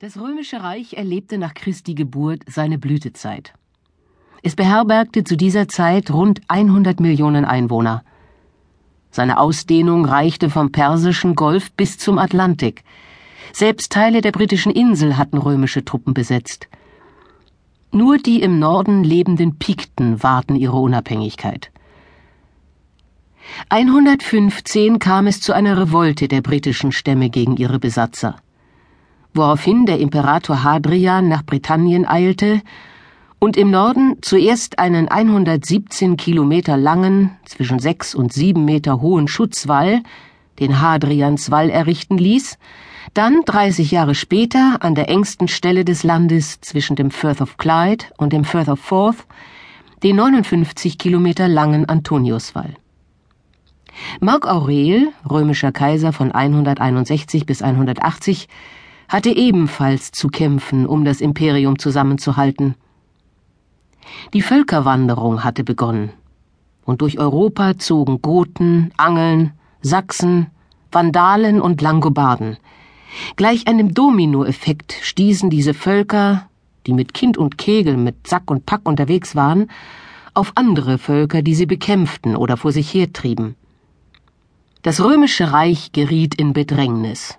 Das Römische Reich erlebte nach Christi Geburt seine Blütezeit. Es beherbergte zu dieser Zeit rund 100 Millionen Einwohner. Seine Ausdehnung reichte vom Persischen Golf bis zum Atlantik. Selbst Teile der britischen Insel hatten römische Truppen besetzt. Nur die im Norden lebenden Pikten wahrten ihre Unabhängigkeit. 115 kam es zu einer Revolte der britischen Stämme gegen ihre Besatzer woraufhin der Imperator Hadrian nach Britannien eilte und im Norden zuerst einen 117 Kilometer langen, zwischen sechs und sieben Meter hohen Schutzwall, den Hadrianswall, errichten ließ, dann 30 Jahre später an der engsten Stelle des Landes zwischen dem Firth of Clyde und dem Firth of Forth den 59 Kilometer langen Antoniuswall. Mark Aurel, römischer Kaiser von 161 bis 180, hatte ebenfalls zu kämpfen, um das Imperium zusammenzuhalten. Die Völkerwanderung hatte begonnen, und durch Europa zogen Goten, Angeln, Sachsen, Vandalen und Langobarden. Gleich einem Dominoeffekt stießen diese Völker, die mit Kind und Kegel, mit Sack und Pack unterwegs waren, auf andere Völker, die sie bekämpften oder vor sich hertrieben. Das römische Reich geriet in Bedrängnis.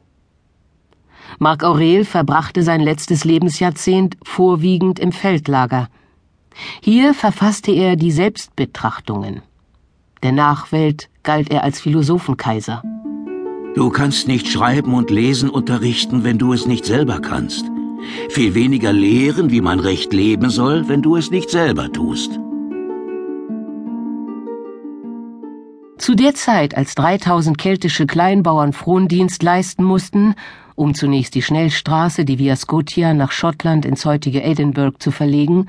Marc Aurel verbrachte sein letztes Lebensjahrzehnt vorwiegend im Feldlager. Hier verfasste er die Selbstbetrachtungen. Der Nachwelt galt er als Philosophenkaiser. Du kannst nicht schreiben und lesen unterrichten, wenn du es nicht selber kannst. Viel weniger lehren, wie man recht leben soll, wenn du es nicht selber tust. Zu der Zeit, als 3000 keltische Kleinbauern Frondienst leisten mussten, um zunächst die Schnellstraße, die Via Scotia, nach Schottland ins heutige Edinburgh zu verlegen,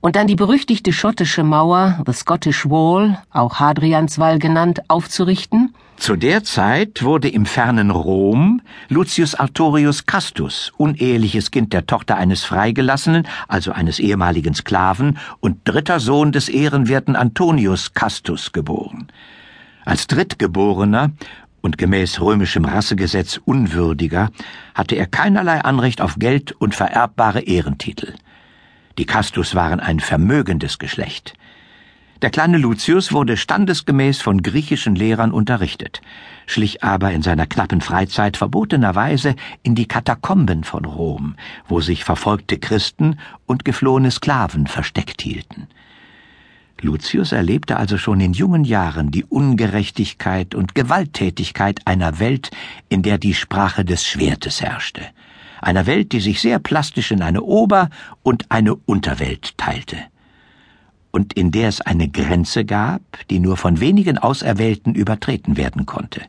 und dann die berüchtigte schottische Mauer, the Scottish Wall, auch Hadrianswall genannt, aufzurichten? Zu der Zeit wurde im fernen Rom Lucius Artorius Castus, uneheliches Kind der Tochter eines Freigelassenen, also eines ehemaligen Sklaven, und dritter Sohn des ehrenwerten Antonius Castus geboren. Als Drittgeborener und gemäß römischem Rassegesetz unwürdiger, hatte er keinerlei Anrecht auf Geld und vererbbare Ehrentitel. Die Castus waren ein vermögendes Geschlecht. Der kleine Lucius wurde standesgemäß von griechischen Lehrern unterrichtet, schlich aber in seiner knappen Freizeit verbotenerweise in die Katakomben von Rom, wo sich verfolgte Christen und geflohene Sklaven versteckt hielten. Lucius erlebte also schon in jungen Jahren die Ungerechtigkeit und Gewalttätigkeit einer Welt, in der die Sprache des Schwertes herrschte, einer Welt, die sich sehr plastisch in eine Ober- und eine Unterwelt teilte, und in der es eine Grenze gab, die nur von wenigen Auserwählten übertreten werden konnte.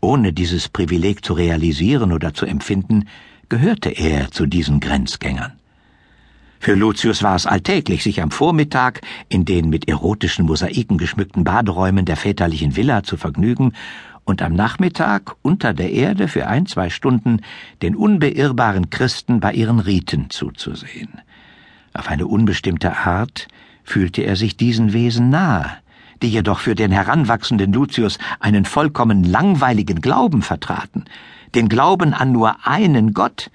Ohne dieses Privileg zu realisieren oder zu empfinden, gehörte er zu diesen Grenzgängern. Für Lucius war es alltäglich, sich am Vormittag in den mit erotischen Mosaiken geschmückten Baderäumen der väterlichen Villa zu vergnügen und am Nachmittag unter der Erde für ein, zwei Stunden den unbeirrbaren Christen bei ihren Riten zuzusehen. Auf eine unbestimmte Art fühlte er sich diesen Wesen nahe, die jedoch für den heranwachsenden Lucius einen vollkommen langweiligen Glauben vertraten, den Glauben an nur einen Gott,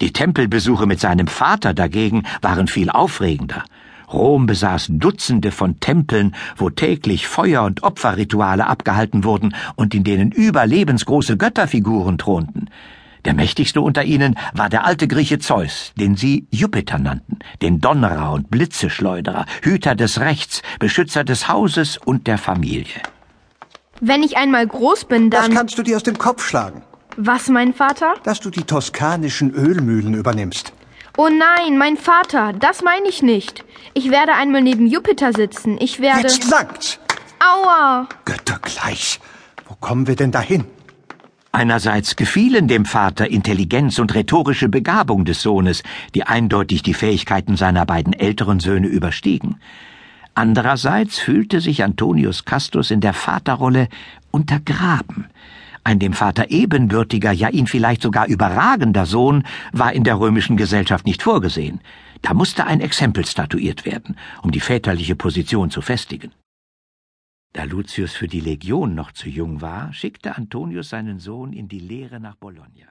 die Tempelbesuche mit seinem Vater dagegen waren viel aufregender. Rom besaß Dutzende von Tempeln, wo täglich Feuer- und Opferrituale abgehalten wurden und in denen überlebensgroße Götterfiguren thronten. Der mächtigste unter ihnen war der alte Grieche Zeus, den sie Jupiter nannten, den Donnerer und Blitzeschleuderer, Hüter des Rechts, Beschützer des Hauses und der Familie. Wenn ich einmal groß bin, dann. Das kannst du dir aus dem Kopf schlagen. Was, mein Vater? Dass du die toskanischen Ölmühlen übernimmst. Oh nein, mein Vater, das meine ich nicht. Ich werde einmal neben Jupiter sitzen. Ich werde. Jetzt langt's! Aua! Göttergleich. Wo kommen wir denn dahin? Einerseits gefielen dem Vater Intelligenz und rhetorische Begabung des Sohnes, die eindeutig die Fähigkeiten seiner beiden älteren Söhne überstiegen. Andererseits fühlte sich Antonius Castus in der Vaterrolle untergraben. Ein dem Vater ebenbürtiger, ja ihn vielleicht sogar überragender Sohn war in der römischen Gesellschaft nicht vorgesehen. Da musste ein Exempel statuiert werden, um die väterliche Position zu festigen. Da Lucius für die Legion noch zu jung war, schickte Antonius seinen Sohn in die Lehre nach Bologna.